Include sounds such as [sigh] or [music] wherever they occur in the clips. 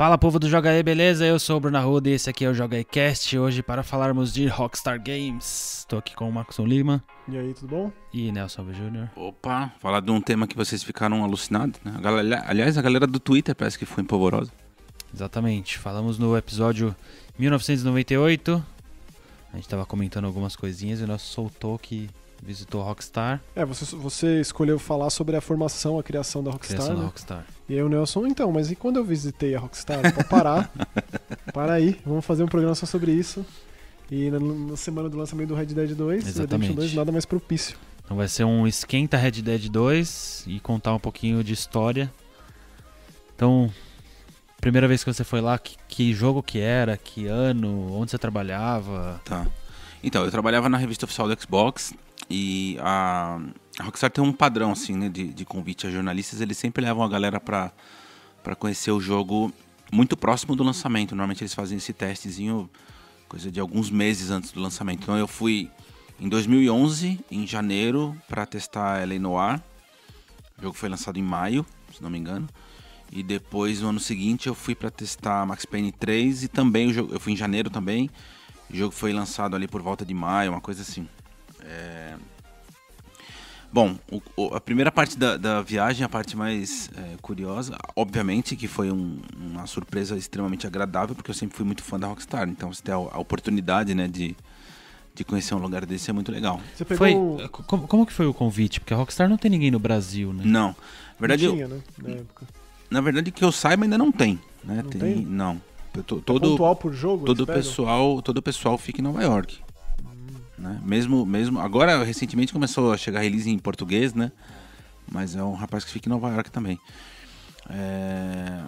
Fala povo do Joga aí, beleza? Eu sou o Bruno Arruda e esse aqui é o Joga aí Cast, hoje para falarmos de Rockstar Games. Estou aqui com o Maxon Lima E aí, tudo bom? e Nelson Jr. Opa, falar de um tema que vocês ficaram alucinados, né? A galera- aliás, a galera do Twitter parece que foi empolvorosa. Exatamente, falamos no episódio 1998. A gente tava comentando algumas coisinhas e o Nelson soltou que visitou a Rockstar, É, você, você escolheu falar sobre a formação, a criação da Rockstar, criação da né? Rockstar. E aí o Nelson, então, mas e quando eu visitei a Rockstar? Pode parar. [laughs] Para aí, vamos fazer um programa só sobre isso. E na, na semana do lançamento do Red Dead 2, Exatamente. Redemption 2, nada mais propício. Então vai ser um esquenta Red Dead 2 e contar um pouquinho de história. Então, primeira vez que você foi lá, que, que jogo que era, que ano, onde você trabalhava? Tá. Então, eu trabalhava na revista oficial do Xbox e a, a Rockstar tem um padrão, assim, né, de, de convite a jornalistas. Eles sempre levam a galera pra, pra conhecer o jogo muito próximo do lançamento. Normalmente eles fazem esse testezinho coisa de alguns meses antes do lançamento. Então eu fui em 2011, em janeiro, pra testar LA Noir. O jogo foi lançado em maio, se não me engano. E depois, no ano seguinte, eu fui pra testar Max Payne 3 e também o jogo, eu fui em janeiro também. O jogo foi lançado ali por volta de maio, uma coisa assim. É, Bom, o- o- a primeira parte da, da viagem, a parte mais é, curiosa, obviamente que foi um- uma surpresa extremamente agradável, porque eu sempre fui muito fã da Rockstar. Então, você ter a, a oportunidade né, de, de conhecer um lugar desse é muito legal. Você pegou... Foi, o- como, como que foi o convite? Porque a Rockstar não tem ninguém no Brasil, né? Não, na verdade, não eu- tinha, né? Na época. na verdade que eu saiba ainda não tem. Né? Não tem? Não. Eu tô- É todo, pontual por jogo? todo pessoal todo pessoal fica em Nova York né? mesmo mesmo agora recentemente começou a chegar release em português né mas é um rapaz que fica em Nova York também É,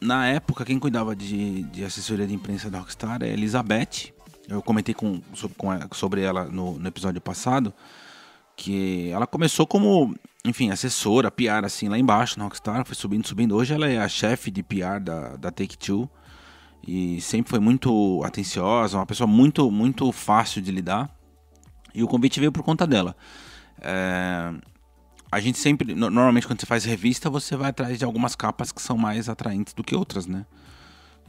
na época quem cuidava de, de assessoria de imprensa da Rockstar é Elizabeth eu comentei com, sobre, com sobre ela no, no episódio passado que ela começou como enfim assessora PR assim lá embaixo na Rockstar foi subindo subindo hoje ela é a chefe de PR da, da Take Two e sempre foi muito atenciosa, uma pessoa muito muito fácil de lidar. E o convite veio por conta dela. É, a gente sempre, no- normalmente quando você faz revista, você vai atrás de algumas capas que são mais atraentes do que outras, né?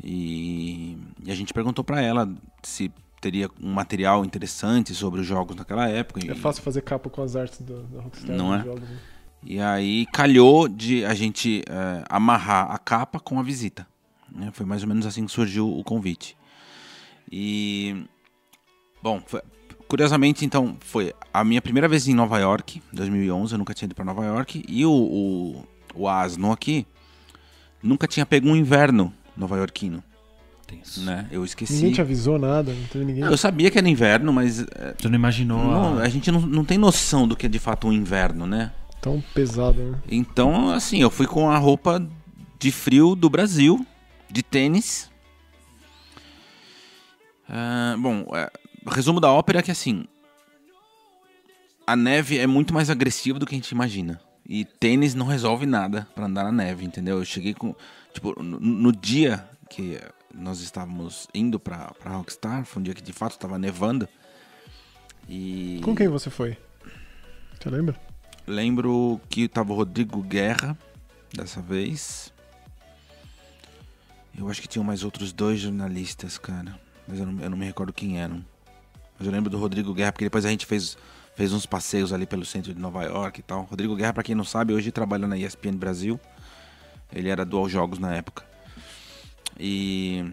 E, e a gente perguntou pra ela se teria um material interessante sobre os jogos naquela época. É fácil fazer capa com as artes da, da Rockstar. Não nos é? Jogos, né? E aí calhou de a gente eh, amarrar a capa com a visita. né? Foi mais ou menos assim que surgiu o convite. E bom, foi- curiosamente então foi a minha primeira vez em Nova York, 2011. Eu nunca tinha ido para Nova York e o, o, o Asno aqui nunca tinha pego um inverno nova-iorquino, Tenso. né? Eu esqueci. Ninguém te avisou nada, não teve ninguém. Eu sabia que era inverno, mas eh, Tu não imaginou não, a... a gente não, não tem noção do que é de fato um inverno, né? Tão pesado, né? Então, assim, eu fui com a roupa de frio do Brasil, de tênis. Ah, bom, é, resumo da ópera é que, assim, a neve é muito mais agressiva do que a gente imagina. E tênis não resolve nada pra andar na neve, entendeu? Eu cheguei com. Tipo, no, no dia que nós estávamos indo pra, pra Rockstar, foi um dia que de fato estava nevando. E. Com quem você foi? Você lembra? Lembro que tava o Rodrigo Guerra dessa vez. Eu acho que tinham mais outros dois jornalistas, cara. Mas eu não, eu não me recordo quem eram. Mas eu lembro do Rodrigo Guerra, porque depois a gente fez, fez uns passeios ali pelo centro de Nova York e tal. Rodrigo Guerra, pra quem não sabe, hoje trabalha na ESPN Brasil. Ele era dual jogos na época. E.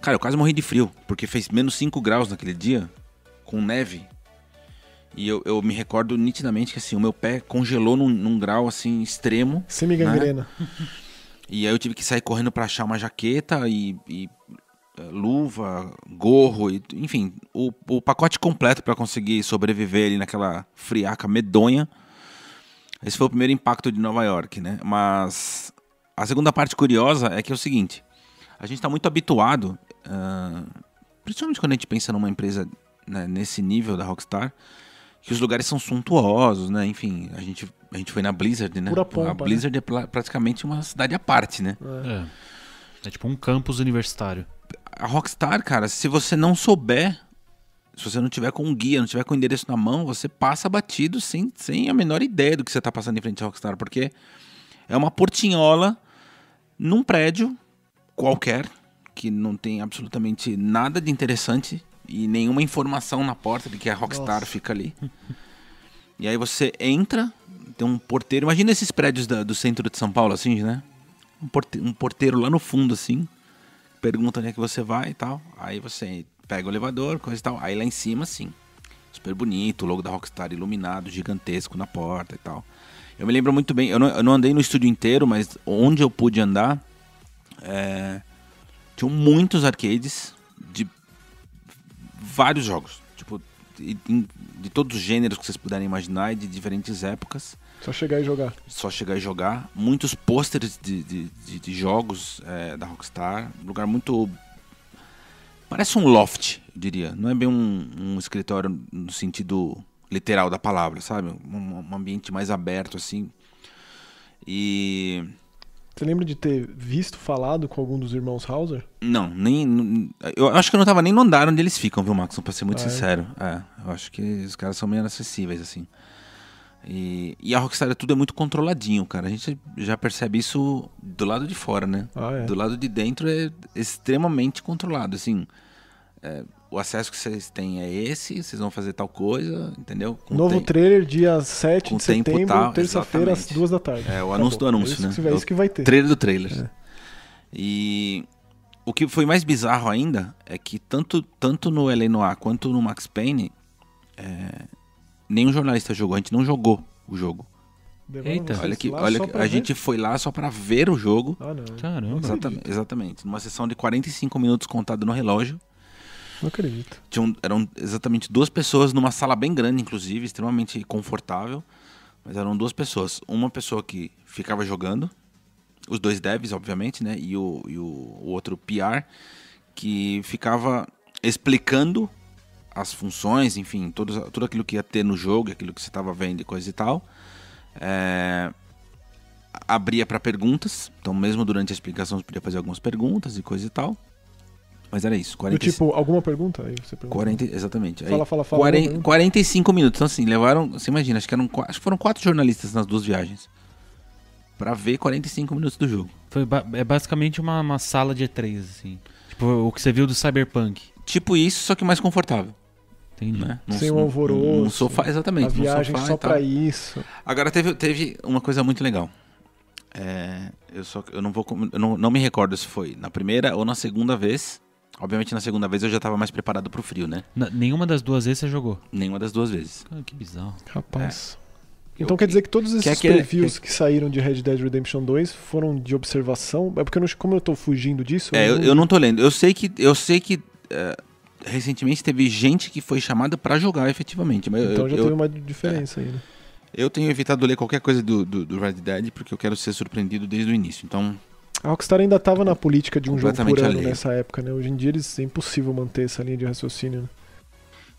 Cara, eu quase morri de frio, porque fez menos 5 graus naquele dia, com neve. E eu, eu me recordo nitidamente que assim, o meu pé congelou num, num grau assim extremo. Semi-gangrena. E aí eu tive que sair correndo pra achar uma jaqueta e, e, luva, gorro, e, enfim, o, o pacote completo pra conseguir sobreviver ali naquela friaca medonha. Esse foi o primeiro impacto de Nova York, né? Mas a segunda parte curiosa é que é o seguinte: a gente tá muito habituado, ah, principalmente quando a gente pensa numa empresa né, nesse nível da Rockstar, que os lugares são suntuosos, né? Enfim, a gente, a gente foi na Blizzard, né? Pura pompa, a Blizzard é pla- praticamente uma cidade à parte, né? É. É tipo um campus universitário. A Rockstar, cara, se você não souber, se você não tiver com um guia, não tiver com o endereço na mão, você passa batido sem, sem a menor ideia do que você tá passando em frente à Rockstar, porque é uma portinhola num prédio qualquer que não tem absolutamente nada de interessante e nenhuma informação na porta de que a Rockstar Nossa. fica ali. E aí você entra, tem um porteiro. Imagina esses prédios da- do centro de São Paulo, assim, né? Um, porte- um porteiro lá no fundo, assim. Pergunta onde é que você vai e tal. Aí você pega o elevador, coisa e tal. Aí lá em cima, sim. Super bonito, o logo da Rockstar iluminado, gigantesco na porta e tal. Eu me lembro muito bem, eu não, eu não andei no estúdio inteiro, mas onde eu pude andar, é, tinham muitos arcades de vários jogos. Tipo, de, de todos os gêneros que vocês puderem imaginar e de diferentes épocas. Só chegar e jogar. Só chegar e jogar. Muitos pôsteres de, de, de- de jogos é, da Rockstar. Um lugar muito. Parece um loft, eu diria. Não é bem um, um escritório no sentido literal da palavra, sabe? Um, um ambiente mais aberto, assim. E. Você lembra de ter visto, falado com algum dos irmãos Hauser? Não, nem. Eu acho que eu não tava nem no andar onde eles ficam, viu, Maxon? Pra ser muito Ah, é? sincero. É, eu acho que os caras são meio acessíveis, assim. E, e a Rockstar tudo é muito controladinho, cara. A gente já percebe isso do lado de fora, né? Ah, é. Do lado de dentro é extremamente controlado, assim. é, o acesso que vocês têm é esse, vocês vão fazer tal coisa, entendeu? Com Novo trailer, dia 7 com de setembro, terça-feira, às duas da tarde. É, o anúncio do anúncio, é né? Que, é isso que vai ter. Trailer do trailer. É. E o que foi mais bizarro ainda é que tanto, tanto no L.A. Noir quanto no Max Payne, é, nenhum jornalista jogou, a gente não jogou o jogo. Eita. Olha que, olha que a ver? gente foi lá só pra ver o jogo. Ah, não. Caramba. Exatamente, exatamente. Numa sessão de 45 minutos contado no relógio. Não acredito. Tinham, eram exatamente duas pessoas numa sala bem grande, inclusive, extremamente confortável. Mas eram duas pessoas. Uma pessoa que ficava jogando, os dois devs, obviamente, né? E o, e o, o outro PR, que ficava explicando as funções, enfim, tudo, tudo aquilo que ia ter no jogo, aquilo que você estava vendo e coisa e tal. É, abria para perguntas, então mesmo durante a explicação você podia fazer algumas perguntas e coisa e tal. Mas era isso, Do 40, tipo, alguma pergunta? Aí você pergunta. 40 exatamente. Aí, Fala, fala, fala. 40 alguma pergunta. 45 minutos. Então, assim, levaram. Você imagina, acho que, eram, acho que foram quatro jornalistas nas duas viagens. Pra ver 45 minutos do jogo. Foi ba- é basicamente uma, uma sala de E3, assim. Tipo, o que você viu do Cyberpunk. Tipo isso, só que mais confortável. Entendi. Né? Num- Sem o alvoroço, num sofá, exatamente. A viagem sofá só pra isso. Agora teve, teve uma coisa muito legal. É, eu só eu não vou eu não, não me recordo se foi na primeira ou na segunda vez. Obviamente na segunda vez eu já tava mais preparado pro frio, né? Na- nenhuma das duas vezes você jogou. Nenhuma das duas vezes. Cara, que bizarro. Rapaz. Eu- Então quer dizer que todos esses que é aquele- previews que saíram de Red Dead Redemption 2 foram de observação? É porque eu não, como eu tô fugindo disso. É, eu, eu não tô lendo. Eu sei que eu sei que é, recentemente teve gente que foi chamada pra jogar efetivamente, mas Então eu, já eu, teve uma diferença aí, né? eu tenho evitado ler qualquer coisa do, do, do Red Dead porque eu quero ser surpreendido desde o início. Então, A Rockstar ainda tava na política de um jogo por ano nessa época, né? Hoje em dia eles, é impossível manter essa linha de raciocínio, né?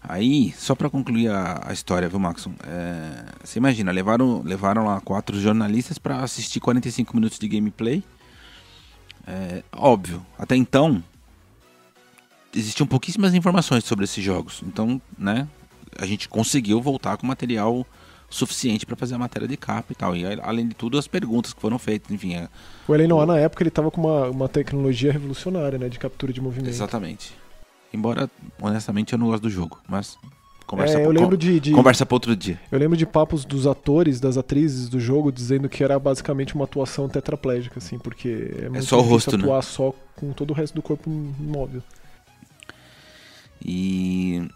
Aí, só pra concluir a, a história, viu, Maxon? É, você imagina, levaram, levaram lá quatro jornalistas pra assistir 45 minutos de gameplay. É, óbvio, até então existiam pouquíssimas informações sobre esses jogos. Então, né, a gente conseguiu voltar com material suficiente pra fazer a matéria de capa e tal. E além de tudo, as perguntas que foram feitas, enfim, é, O Eleanor, na época, ele tava com uma, uma tecnologia revolucionária, né? De captura de movimento. exatamente. Embora, honestamente, eu não gosto do jogo, mas conversa, É, eu pra- lembro de, de- conversa pra outro dia. eu lembro de papos dos atores, das atrizes do jogo, dizendo que era basicamente uma atuação tetraplégica, assim, porque é, muito só o rosto, né? atuar só com todo o resto do corpo imóvel. E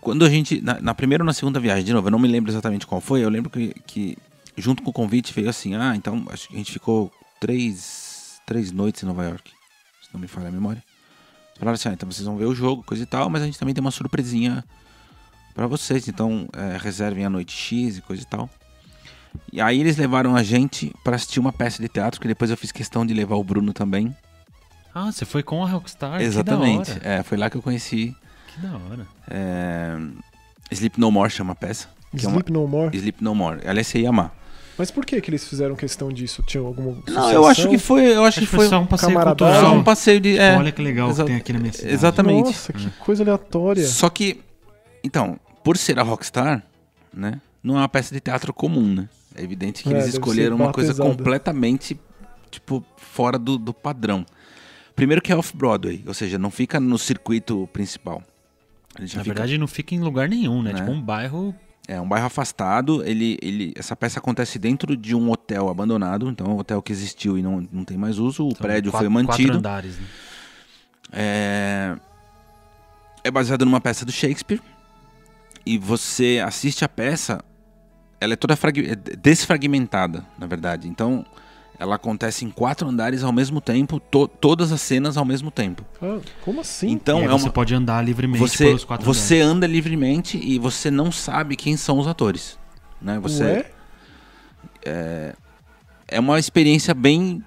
quando a gente na, na primeira ou na segunda viagem, de novo, eu não me lembro exatamente qual foi. Eu lembro que, que junto com o convite veio assim, ah, então acho que a gente ficou três três noites em Nova York, se não me falha a memória. Falaram assim, ah, então vocês vão ver o jogo, coisa e tal, mas a gente também tem uma surpresinha pra vocês, então é, reservem a noite X e coisa e tal. E aí eles levaram a gente pra assistir uma peça de teatro, que depois eu fiz questão de levar o Bruno também. Ah, você foi com a Rockstar? Exatamente. Que da hora. É, foi lá que eu conheci Que da hora. É... Sleep No More chama a peça. Que é uma- Sleep No More. Sleep No More. Aliás, você ia amar. Mas por que que eles fizeram questão disso? Tinha alguma Não, eu acho que foi. Eu acho, Acho que foi só um passeio camaradagem. só cultural. um passeio de. É, Olha que legal que tem aqui na minha cidade. Exatamente. Nossa, que coisa aleatória. Só que. Então, por ser a Rockstar, né? Não é uma peça de teatro comum, né? É evidente que É, eles escolheram uma coisa pesada. completamente tipo, fora do, do padrão. Primeiro que é off-Broadway, ou seja, não fica no circuito principal. Na fica- verdade, não fica em lugar nenhum, né? Né? Tipo um bairro. É um bairro afastado. Ele, ele, essa peça acontece dentro de um hotel abandonado. Então, é um hotel que existiu e não, não tem mais uso. O são prédio quatro- foi mantido. Quatro andares, né? É... é baseado numa peça do Shakespeare. E você assiste a peça, ela é toda frag- é desfragmentada, na verdade. Então, ela acontece em quatro andares ao mesmo tempo, to- todas as cenas ao mesmo tempo. Ah, como assim? Então, é você uma... pode andar livremente você, pelos quatro você anda livremente e você não sabe quem são os atores. Né? Você, Ué? é uma experiência bem,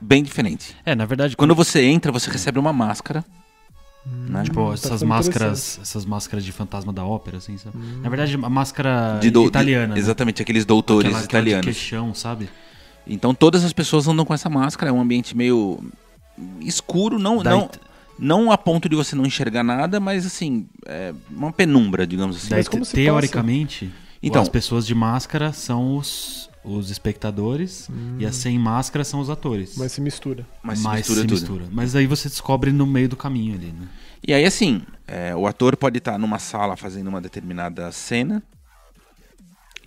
bem diferente. andares. É, na verdade, Quando você entra, você recebe uma máscara. Né? Tipo, Tá essas ficando máscaras, essas máscaras de fantasma da ópera, assim, sabe? Na verdade, a máscara de dou- italiana. né? Exatamente, aqueles doutores Aquela- aquela italianos. De queixão, sabe? Então todas as pessoas andam com essa máscara, é um ambiente meio escuro, não, Daí- não, não a ponto de você não enxergar nada, mas assim, é uma penumbra, digamos assim. Daí, Mas como se teoricamente, Então- as pessoas de máscara são os, os espectadores e as sem máscara são os atores. Mas se mistura. Mas se Mas mistura se tudo. mistura. Mas aí você descobre no meio do caminho ali, né? E aí assim, é, o ator pode estar numa sala fazendo uma determinada cena,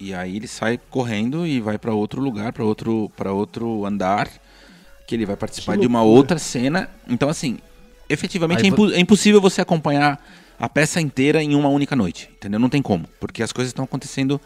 e aí ele sai correndo e vai para outro lugar, para outro, outro andar, que ele vai participar de uma outra cena. Então assim, efetivamente é, impo- é impossível você acompanhar a peça inteira em uma única noite, entendeu? Não tem como, porque as coisas estão acontecendo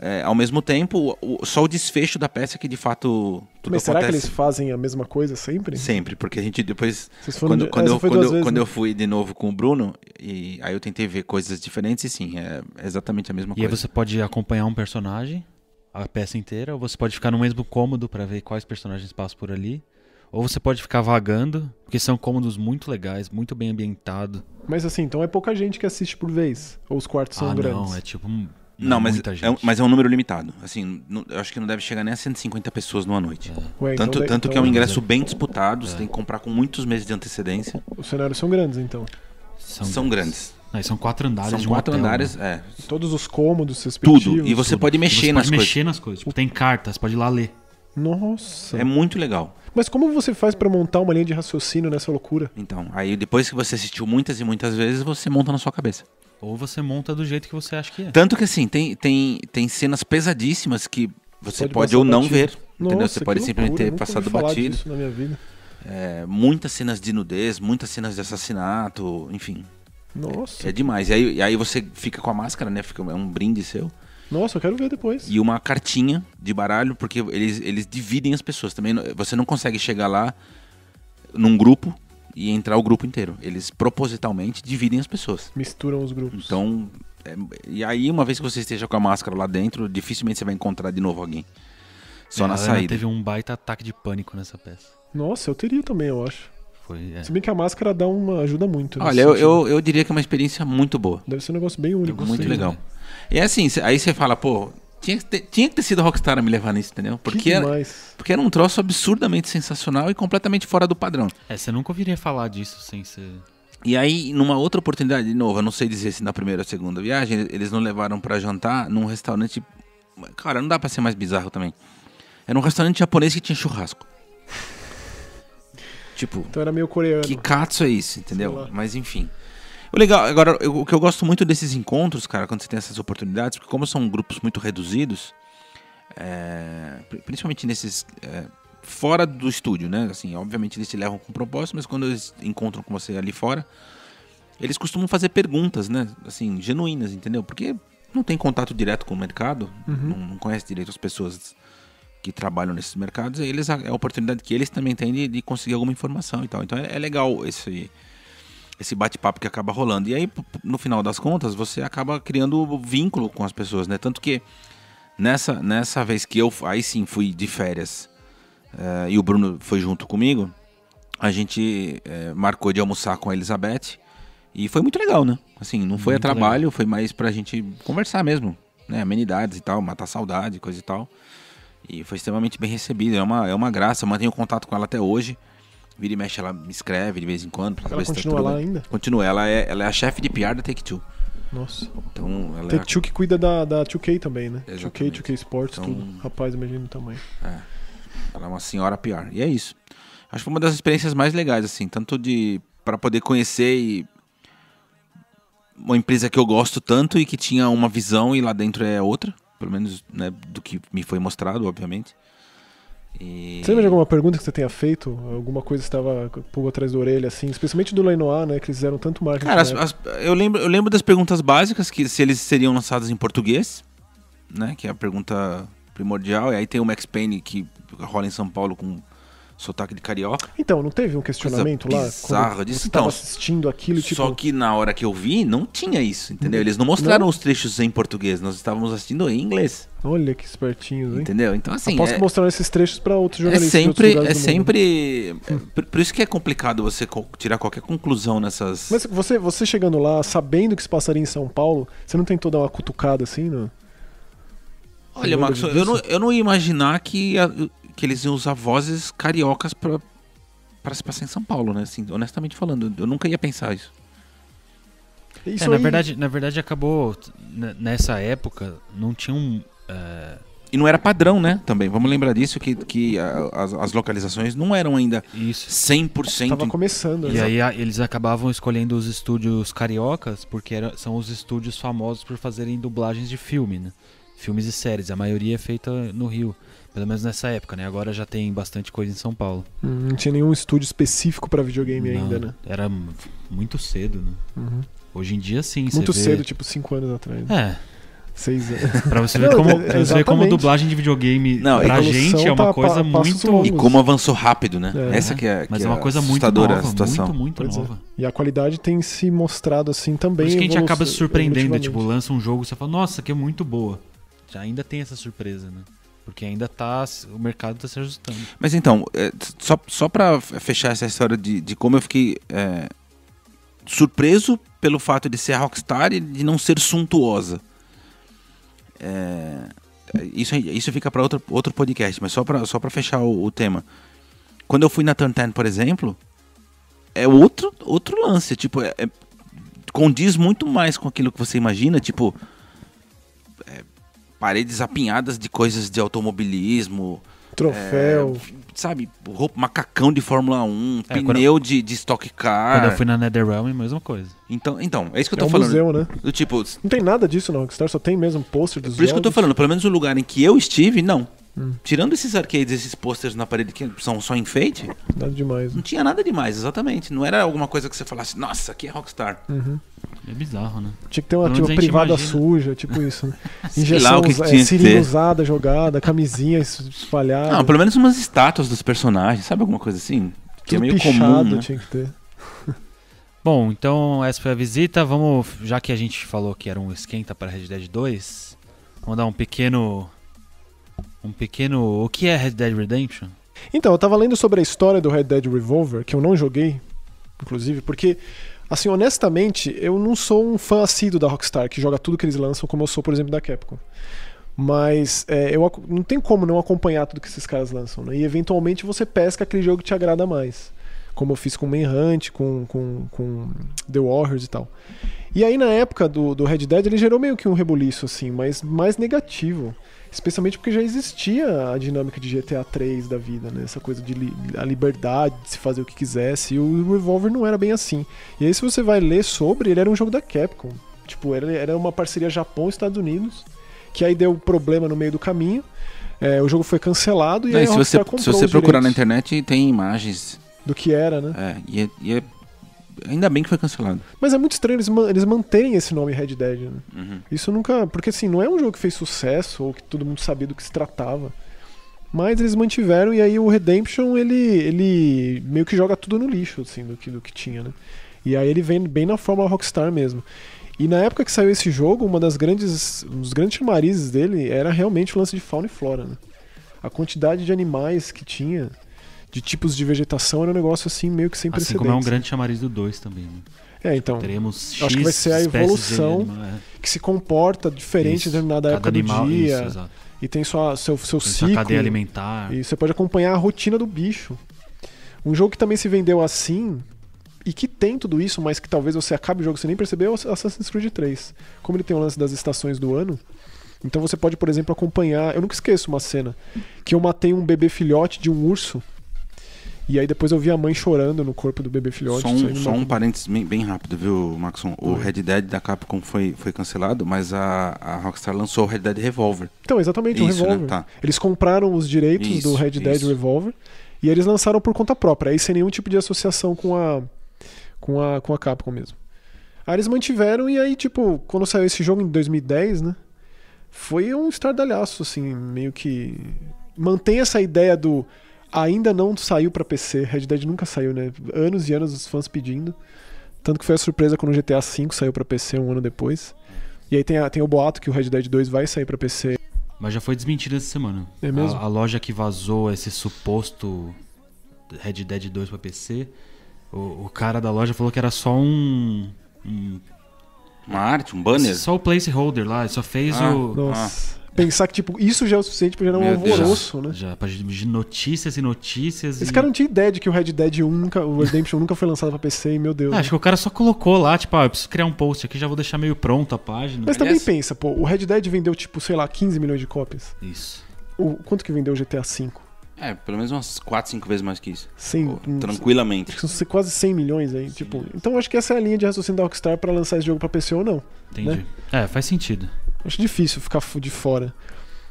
é, ao mesmo tempo. O- só o desfecho da peça que de fato tudo Mas será que acontece eles fazem a mesma coisa sempre? sempre, porque a gente depois Vocês foram quando, de- quando, eu, quando, eu, vezes, quando né? eu fui de novo com o Bruno, e aí eu tentei ver coisas diferentes, e sim, é exatamente a mesma E aí coisa. você pode acompanhar um personagem, a peça inteira, ou você pode ficar no mesmo cômodo pra ver quais personagens passam por ali. Ou você pode ficar vagando, porque são cômodos muito legais, muito bem ambientados. Mas assim, então é pouca gente que assiste por vez. Ou os quartos são ah, grandes. não, é tipo. Um- Não, mas muita é, um- mas é um número limitado. Assim, não- eu acho que não deve chegar nem a 150 pessoas numa noite. Ué, então Tanto, daí- tanto então que é um é- ingresso bem disputado, você tem que comprar com muitos meses de antecedência. Os cenários são grandes, então. São, grandes. Não, são quatro andares São de um quatro hotel, andares, né? é. Todos os cômodos respectivos. Tudo. E você Tudo. pode E mexer você nas pode coisas. mexer nas coisas. Tipo, tem cartas, pode ir lá ler. Nossa. É muito legal. Mas como você faz pra montar uma linha de raciocínio nessa loucura? Então, aí depois que você assistiu muitas e muitas vezes, você monta na sua cabeça. Ou você monta do jeito que você acha que é. Tanto que assim, tem, tem, tem cenas pesadíssimas que você Pode pode, ou não batido. ver. Entendeu? Nossa, Você que pode loucura, simplesmente ter passado falar batido. disso na minha vida. É, muitas cenas de nudez, muitas cenas de assassinato, enfim. Nossa. É demais. E aí, e aí você fica com a máscara, né? Fica, é um brinde seu. Nossa, eu quero ver depois. E uma cartinha de baralho, porque eles, eles dividem as pessoas. Também você não consegue chegar lá num grupo e entrar o grupo inteiro. Eles propositalmente dividem as pessoas. Misturam os grupos. Então, é- e aí uma vez que você esteja com a máscara lá dentro, dificilmente você vai encontrar de novo alguém. Só É, na saída. teve um baita ataque de pânico nessa peça. Nossa, eu teria também, eu acho. Foi, é. Se bem que a máscara dá uma ajuda muito. nesse Olha, eu, eu, eu diria que é uma experiência muito boa. Deve ser um negócio bem único. gostei, muito né? legal. E é assim, aí você fala, pô, tinha que, ter, tinha que ter sido a Rockstar a me levar nisso, entendeu? Que Porque era, porque era um troço absurdamente sensacional e completamente fora do padrão. É, você nunca ouviria falar disso sem ser. E aí, numa outra oportunidade, de novo, eu não sei dizer se na primeira ou segunda viagem, eles nos levaram pra jantar num restaurante. Cara, não dá pra ser mais bizarro também. Era um restaurante japonês que tinha churrasco. [laughs] Tipo, Então era meio coreano. que katsu é isso, entendeu? Mas enfim. O legal, agora, eu- o que eu gosto muito desses encontros, cara, quando você tem essas oportunidades, porque como são grupos muito reduzidos, é, pri- principalmente nesses. é, fora do estúdio, né? Assim, obviamente eles te levam com propósito, mas quando eles encontram com você ali fora, eles costumam fazer perguntas, né? Assim, genuínas, entendeu? Porque não tem contato direto com o mercado, Uhum. não, não conhece direito as pessoas que trabalham nesses mercados, e eles é a oportunidade que eles também têm de, de conseguir alguma informação e tal. Então é, é legal esse esse bate-papo que acaba rolando. E aí, no final das contas, você acaba criando vínculo com as pessoas, né? Tanto que nessa, nessa vez que eu aí sim fui de férias eh, e o Bruno foi junto comigo, a gente eh, marcou de almoçar com a Elizabeth e foi muito legal, né? Assim, não foi a Muito trabalho, foi mais pra gente conversar mesmo, né? Amenidades e tal, matar saudade, coisa e tal. E foi extremamente bem recebido, é uma, é uma graça, eu mantenho contato com ela até hoje. Vira e mexe, ela me escreve de vez em quando pra Ela tá continua tudo lá bem. ainda? Continua, ela é, ela é a chefe de PR da Take-Two. Nossa. Então, ela Take Two que cuida da, da 2K também, né? Exatamente. 2K, 2K Sports, Então- tudo. Rapaz, imagina o tamanho. é, é. Ela é uma senhora PR. E é isso. Acho que foi uma das experiências mais legais, assim, tanto de para poder conhecer e uma empresa que eu gosto tanto e que tinha uma visão e lá dentro é outra, pelo menos né, do que me foi mostrado, obviamente. E... Você lembra de alguma pergunta que você tenha feito? Alguma coisa que estava pulgo atrás da orelha, assim? Especialmente do Lenoir, né? Que eles fizeram tanto marketing. Cara, as- as- eu, lembro, eu lembro das perguntas básicas, que se eles seriam lançados em português, né? Que é a pergunta primordial. E aí tem o Max Payne que rola em São Paulo com sotaque de carioca. Então, não teve um questionamento lá? bizarra quando disso. Você estava Então, assistindo aquilo, tipo... Só que na hora que eu vi, não tinha isso, entendeu? Eles não mostraram Não? os trechos em português, nós estávamos assistindo em inglês, Olha que espertinhos, hein? entendeu? Então, assim, Aposto é, que mostraram esses trechos pra outros é jornalistas outros sempre, lugares é sempre, é, por, isso que é complicado você co- tirar qualquer conclusão nessas... Mas você, você chegando lá, sabendo que se passaria em São Paulo, você não tentou dar uma cutucada assim, não? Olha, disso? eu não, eu não ia imaginar que, a- que eles iam usar vozes cariocas pra, pra se passar em São Paulo, né? Assim, honestamente falando, eu nunca ia pensar isso. Isso É, na aí- verdade, na verdade acabou nessa época não tinha um é, E não era padrão, né? Também, vamos lembrar disso, que, que a- as, as localizações não eram ainda isso. 100% Tava começando. E né? aí a- eles acabavam escolhendo os estúdios cariocas porque era- são os estúdios famosos por fazerem dublagens de filme, né? Filmes e séries. A maioria é feita no Rio, pelo menos nessa época, né? Agora já tem bastante coisa em São Paulo. Hum, Não tinha nenhum estúdio específico pra videogame Não, ainda, né? Era muito cedo, né? Uhum. Hoje em dia sim. Muito você vê- cedo, tipo 5 anos atrás. né? É, Seis anos. [laughs] pra você ver Não, como, é- pra você ver como dublagem de videogame Não, pra gente é uma tá coisa pa- muito. E como avançou rápido, né? É. Essa que é, Mas que é uma coisa muito nova, a situação. muito, muito Pois é. nova. E a qualidade tem se mostrado assim também. Por isso que a gente acaba se surpreendendo, tipo, lança um jogo e você fala, nossa, que é muito boa. Já ainda tem essa surpresa, né? Porque ainda tá. O mercado tá se ajustando. Mas então, é, só, só pra fechar essa história de, de como eu fiquei é, surpreso pelo fato de ser a Rockstar e de não ser suntuosa. É, isso, isso fica para outro, outro podcast, mas só pra, só fechar o, o tema. Quando eu fui na 10, por exemplo, é outro, outro lance. Tipo, é- é- condiz muito mais com aquilo que você imagina, tipo. É, paredes apinhadas de coisas de automobilismo, Troféu. é, sabe, roupa, macacão de Fórmula 1, É, pneu de, de Stock Car. Quando eu fui na Netherrealm, é a mesma coisa. Então, então, é isso que eu É tô um falando. museu, né? Do tipo, Não tem nada disso na Rockstar, só tem mesmo pôster dos por isso que eu tô jogos. falando, pelo menos o lugar em que eu estive, não. Hum. Tirando esses arcades, esses posters na parede que são só enfeite, Nada demais. não tinha nada demais, exatamente. Não era alguma coisa que você falasse, nossa, aqui é Rockstar. Uhum. É bizarro, né? Tinha que ter uma, tipo, privada imagina. suja, tipo isso. Né? [laughs] Sei Injeção, lá o que é, que seringa usada, jogada, camisinha es- espalhada. Não, pelo menos umas estátuas dos personagens, sabe alguma coisa assim? Que é tudo meio pichado comum, né? tinha que ter. [laughs] Bom, então essa foi a visita. Vamos, já que a gente falou que era um esquenta para Red Dead 2, vamos dar um pequeno. Um pequeno. O que é Red Dead Redemption? Então, eu tava lendo sobre a história do Red Dead Revolver, que eu não joguei, inclusive, porque, assim, honestamente, eu não sou um fã assíduo da Rockstar, que joga tudo que eles lançam, como eu sou, por exemplo, da Capcom. Mas é, eu não tem como não acompanhar tudo que esses caras lançam, né? E eventualmente você pesca aquele jogo que te agrada mais. Como eu fiz com Manhunt, com, com, com The Warriors e tal. E aí, na época do, do Red Dead, ele gerou meio que um rebuliço, assim, mas mais negativo. Especialmente porque já existia a dinâmica de GTA 3 da vida, né? Essa coisa de li a liberdade de se fazer o que quisesse. E o Revolver não era bem assim. E aí, se você vai ler sobre, ele era um jogo da Capcom. Tipo, era, era uma parceria Japão-Estados Unidos. Que aí deu problema no meio do caminho. É, o jogo foi cancelado e Não, aí se você, se você procurar na direitos internet, tem imagens. do que era, né? É, e é- e é- ainda bem que foi cancelado. Mas é muito estranho eles, eles manterem esse nome Red Dead, né? Uhum. Isso nunca. Porque assim, não é um jogo que fez sucesso ou que todo mundo sabia do que se tratava. Mas eles mantiveram e aí o Redemption ele, ele meio que joga tudo no lixo, assim, do que, do que tinha, né? E aí ele vem bem na forma Rockstar mesmo. E na época que saiu esse jogo, uma das grandes. Um dos grandes chamarizes dele era realmente o lance de fauna e flora, né? A quantidade de animais que tinha, de tipos de vegetação, era um negócio assim meio que sem Assim precedentes. como é um grande chamariz do 2 também. Né? É, então. Teremos X acho que vai ser a evolução animal, é. Que se comporta diferente Isso. em determinada época animal, do dia. Isso, e tem sua, seu, seu Tem sua ciclo. cadeia alimentar. E você pode acompanhar a rotina do bicho. Um jogo que também se vendeu assim, e que tem tudo isso, mas que talvez você acabe o jogo sem nem perceber, é o Assassin's Creed 3. Como ele tem o lance das estações do ano, Então você pode, por exemplo, acompanhar. Eu nunca esqueço uma cena que eu matei um bebê filhote de um urso. E aí depois eu vi a mãe chorando no corpo do bebê filhote. Só um, só um parênteses bem, bem rápido, viu, Maxon? O. Red Dead da Capcom foi, foi cancelado, mas a, a Rockstar lançou o Red Dead Revolver. Então, exatamente, Isso, né? revólver. Tá. Eles compraram os direitos Isso, do Red Dead isso. Revolver e eles lançaram por conta própria, aí sem nenhum tipo de associação com a com a com a Capcom mesmo. Aí eles mantiveram e aí tipo, quando saiu esse jogo em 2010, né? Foi um estardalhaço assim, meio que mantém essa ideia do ainda não saiu pra PC, Red Dead nunca saiu, né? Anos e anos os fãs pedindo. Tanto que foi a surpresa quando o GTA V saiu pra PC um ano depois. E aí tem, a- tem o boato que o Red Dead 2 vai sair pra PC Mas já foi desmentido essa semana. É mesmo? A, a loja que vazou esse suposto Red Dead 2 pra PC, o, o cara da loja falou que era só um. um Uma arte, um banner. só o placeholder lá, ele só fez Ah, o. Nossa. Pensar que, tipo, isso já é o suficiente pra gerar um Meu Deus. alvoroço, né? Já, pra de notícias e notícias. Esse e... cara não tinha ideia de que o Red Dead 1 nunca, o Redemption nunca foi lançado pra PC, e meu Deus. Ah, acho que o cara só colocou lá, tipo, ah, eu preciso criar um post aqui, já vou deixar meio pronto a página. Mas também pensa, pô, o Red Dead vendeu, tipo, sei lá, 15 milhões de cópias. Isso. O, quanto que vendeu o GTA V? É, pelo menos umas 4, 5 vezes mais que isso. 100, Pô, uns- tranquilamente. acho que são quase 100 milhões aí, tipo. Então acho que essa é a linha de raciocínio da Rockstar pra lançar esse jogo pra PC ou não. Entendi. Né? É, faz sentido. Acho difícil ficar de fora.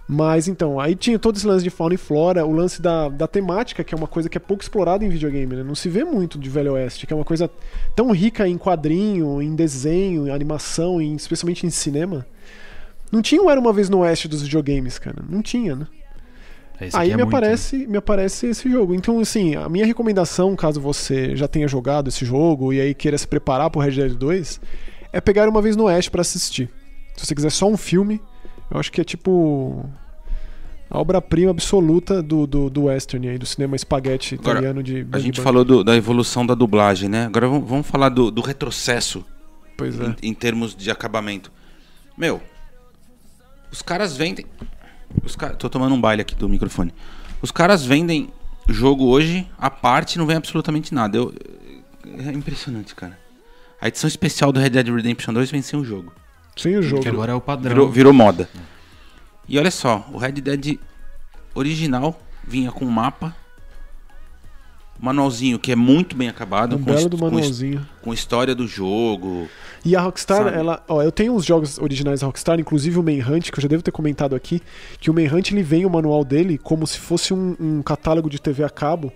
Mas então, aí tinha todo esse lance de fauna e flora, o lance da, da temática, que é uma coisa que é pouco explorada em videogame, né? Não se vê muito de Velho Oeste, que é uma coisa tão rica em quadrinho, em desenho, em animação, em, especialmente em cinema. Não tinha um Era Uma Vez no Oeste dos videogames, cara. Não tinha, né? Esse Aí é me, muito, aparece, me aparece esse jogo. Então, assim, a minha recomendação, caso você já tenha jogado esse jogo e aí queira se preparar pro Red Dead 2, é pegar uma vez no Oeste pra assistir. Se você quiser só um filme, eu acho que é tipo a obra-prima absoluta do, do, do western aí, do cinema espaguete Agora, italiano de A Bang gente Bang. falou do- da evolução da dublagem, né? Agora vamos, vamos falar do, do retrocesso Pois é. em, em termos de acabamento. Meu, os caras vendem. Os ca... Tô tomando um baile aqui do microfone. Os caras vendem jogo hoje, a parte não vem absolutamente nada. Eu... É impressionante, cara. A edição especial do Red Dead Redemption 2 vem sem o jogo. Sem o jogo. Que agora é o padrão. Virou, virou moda. E olha só, o Red Dead original vinha com um mapa, manualzinho que é muito bem acabado, Um com, belo do com manualzinho. com história do jogo. E a Rockstar, Sabe? ela, ó, eu tenho uns jogos originais da Rockstar, inclusive o Manhunt, que eu já devo ter comentado aqui, que o Manhunt ele vem o manual dele como se fosse um, um catálogo de TV a cabo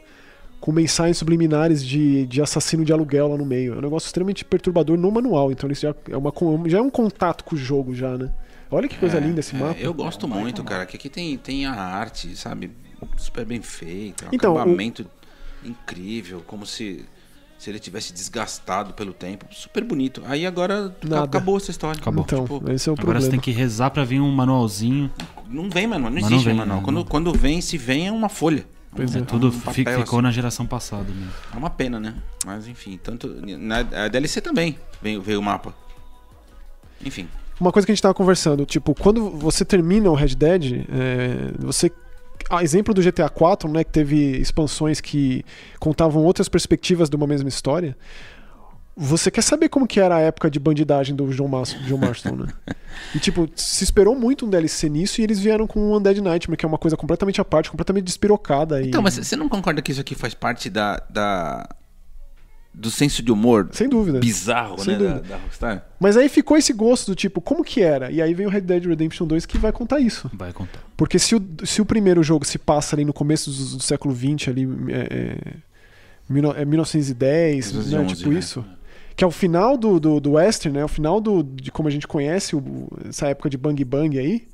com mensagens subliminares de, de assassino de aluguel lá no meio. É um negócio extremamente perturbador no manual, então isso já é, uma, já é um contato com o jogo já, né? Olha que coisa É, linda esse é, mapa. eu gosto muito, cara, que aqui tem, tem a arte, sabe? Super bem feita, Então, o- acabamento incrível, como se, se ele tivesse desgastado pelo tempo. Super bonito. Aí agora Nada. acabou essa história. Acabou. Então, Tipo, esse é o Agora problema. você tem que rezar pra vir um manualzinho. não vem, mano. Não Mas existe não vem, manual. né? Quando, quando vem, se vem, é uma folha. Pois um, é. Tudo um papel, ficou assim. na geração passada mesmo. É uma pena, né? Mas enfim, tanto. Na a DLC também veio, veio o mapa. Enfim. Uma coisa que a gente tava conversando, tipo, quando você termina o Red Dead, é, você. A exemplo do GTA IV, né, que teve expansões que contavam outras perspectivas de uma mesma história. Você quer saber como que era a época de bandidagem do John, Mas John Marston, né? E tipo, se esperou muito um DLC nisso e eles vieram com o Undead Nightmare, que é uma coisa completamente à parte, completamente despirocada. E... Então, mas você não concorda que isso aqui faz parte da. da do senso de humor Sem dúvida. bizarro, Sem né? Da, dúvida. da Rockstar? Mas aí ficou esse gosto do tipo, como que era? E aí vem o Red Dead Redemption 2 que vai contar isso. Vai contar. Porque se o, se o primeiro jogo se passa ali no começo do, do século XX, ali, é, é, é 1910, né, 1911, tipo né? isso, que é o final do, do, do Western, né, o final do, de como a gente conhece o- essa época de Bang Bang aí,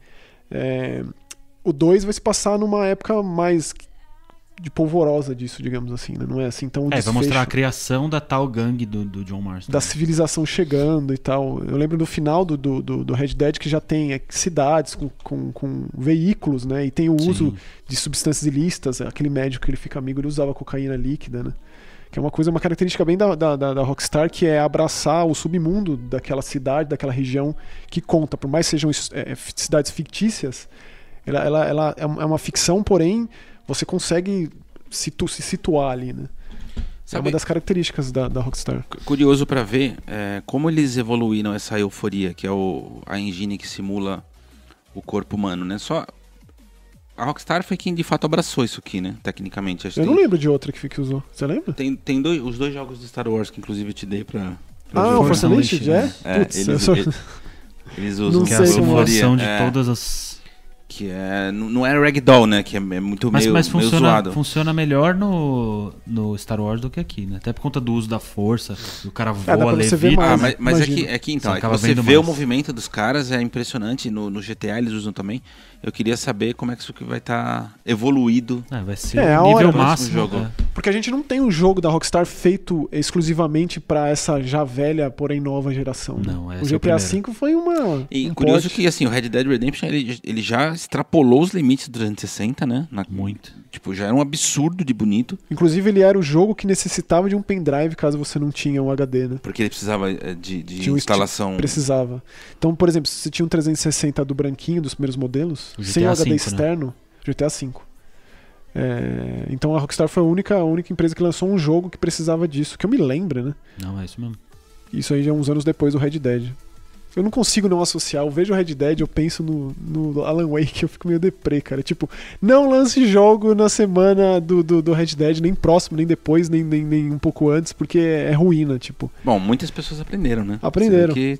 é, o 2 vai se passar numa época mais de polvorosa disso, digamos assim, né? não é assim tão É, vai mostrar a criação da tal gangue do, do John Marston. da civilização chegando e tal. Eu lembro do final do, do, do, Red Dead que já tem é, cidades com, com, com veículos, né? E tem o uso Sim. de substâncias ilícitas. Aquele médico que ele fica amigo, ele usava cocaína líquida, né? Que é uma coisa, uma característica bem da, da, da Rockstar, que é abraçar o submundo daquela cidade, daquela região que conta. Por mais que sejam é, f- cidades fictícias, ela, ela, ela é é uma ficção, porém você consegue situ, se situar ali, né? É Sabe, uma das características da, da Rockstar. cu- curioso pra ver é, como eles evoluíram essa euforia, que é o, a engine que simula o corpo humano, né? Só a Rockstar foi quem de fato abraçou isso aqui, né? Tecnicamente. Acho Eu que não tem, lembro de outra que, que usou. Você lembra? tem, tem dois, os dois jogos do Star Wars que inclusive eu te dei pra. pra Ah, o. Force Unleashed, é? Unleashed, É, Putz, eu eles, sou- eles, eles usam Não Que é a é. simulação de É, todas as. Que é. Não é Ragdoll, né? Que é, é muito Mas, meio, mas meio funciona, zoado. funciona melhor no, no Star Wars do que aqui, né? Até por conta do uso da força, o cara É, voa, ver levita. mais. Ah, mas, mas é, que, é que então, Você é que você vê o mais. movimento dos caras, é impressionante. No, no GTA eles usam também. Eu queria saber como é que isso aqui vai estar evoluído. É, vai ser É, o nível hora, máximo. esse jogo. é. Porque a gente não tem um jogo da Rockstar feito exclusivamente pra essa já velha, porém nova geração. Não, é o GTA. V foi uma. E um curioso porte. que assim, o Red Dead Redemption ele, ele já extrapolou os limites do 360, né? Na- Muito. Tipo, já era um absurdo de bonito, Inclusive, ele era o jogo que necessitava de um pendrive caso você não tinha um HD, né? porque ele precisava eh, de, de Tinha um instalação. Precisava. Então, por exemplo, se você tinha um 360 do branquinho, dos primeiros modelos, O sem o HD V, né? externo, GTA V. É, então a Rockstar foi a única, a única empresa que lançou um jogo que precisava disso, que eu me lembro, né? Não, é isso mesmo. Isso aí já é uns anos depois do Red Dead. Eu não consigo não associar. Eu vejo o Red Dead, eu penso no, no Alan Wake, eu fico meio deprê, cara. Tipo, não lance jogo na semana do, do, do Red Dead, nem próximo, nem depois, nem, nem, nem um pouco antes, porque é ruína, tipo. Bom, muitas pessoas aprenderam, né? Aprenderam. Que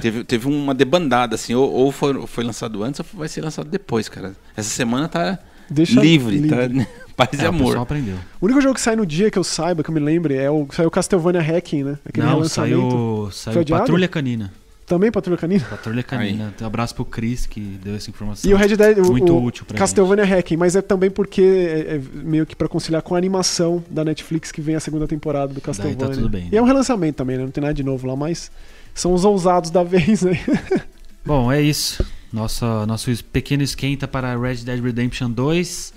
teve, teve uma debandada, assim, ou, ou foi, foi lançado antes ou vai ser lançado depois, cara. Essa semana tá Deixa livre, tá? [laughs] Paz e É, o amor. aprendeu. O único jogo que sai no dia que eu saiba, que eu me lembre, é o, saiu Castlevania Hacking, né? Aquele Não, relançamento. saiu, Foi saiu? Patrulha Canina. Também Patrulha Canina? Patrulha Canina. Um abraço pro Cris que deu essa informação. E o Red Dead, o, Muito o útil pra Castlevania Hacking, mas é também porque é, é meio que pra conciliar com a animação da Netflix que vem a segunda temporada do Castlevania. tudo bem, E é né? um relançamento também, né? Não tem nada de novo lá, mas são os ousados da vez, né? Bom, é isso. Nossa, nosso pequeno esquenta para Red Dead Redemption 2.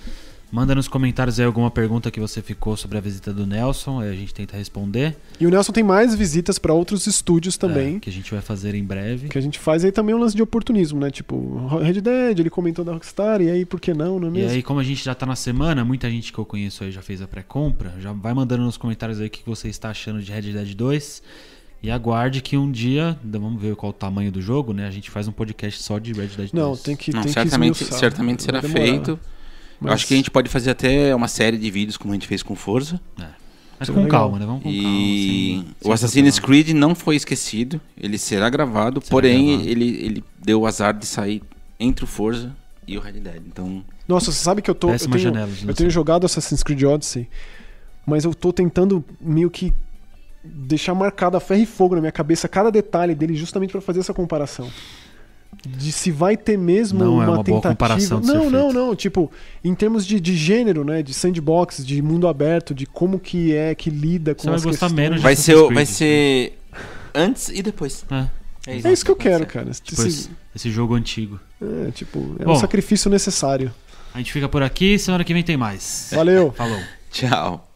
Manda nos comentários aí alguma pergunta que você ficou sobre a visita do Nelson, aí a gente tenta responder. E o Nelson tem mais visitas pra outros estúdios também. É, que a gente vai fazer em breve. Que a gente faz aí também um lance de oportunismo, né? Tipo, Red Dead, ele comentou da Rockstar, e aí por que não, não é E mesmo? aí, como a gente já tá na semana, muita gente que eu conheço aí já fez a pré-compra. Já vai mandando nos comentários aí o que você está achando de Red Dead 2. E aguarde que um dia, ainda vamos ver qual o tamanho do jogo, né? A gente faz um podcast só de Red Dead 2. Não, tem que, Não, tem certamente, que certamente será Vai demorar. feito. Eu Mas- acho que a gente pode fazer até uma série de vídeos como a gente fez com Forza. Mas Isso com é legal. calma, né? Vamos com calma. E sem- sem o Assassin's. Creed não foi esquecido, ele será gravado, Será porém gravado. Ele, ele deu o azar de sair entre o Forza e o Red Dead. Então, Nossa, você sabe que eu tô. Eu tenho, janela de eu tenho jogado Assassin's Creed Odyssey, mas eu tô tentando meio que deixar marcado a ferro e fogo na minha cabeça cada detalhe dele, justamente pra fazer essa comparação. De se vai ter mesmo Não uma, é uma boa tentativa. comparação de ser não, não, não. Tipo, em termos de, de gênero, né? De sandbox, de mundo aberto, de como que é, que lida com Você vai as gostar questões. menos de vai ser, Creed. vai ser antes e depois. É, É isso que eu vai quero, cara. tipo Esse- esse, esse jogo antigo. é, tipo, é Bom. um sacrifício necessário. A gente fica por aqui, semana que vem tem mais. Valeu! Falou. Tchau.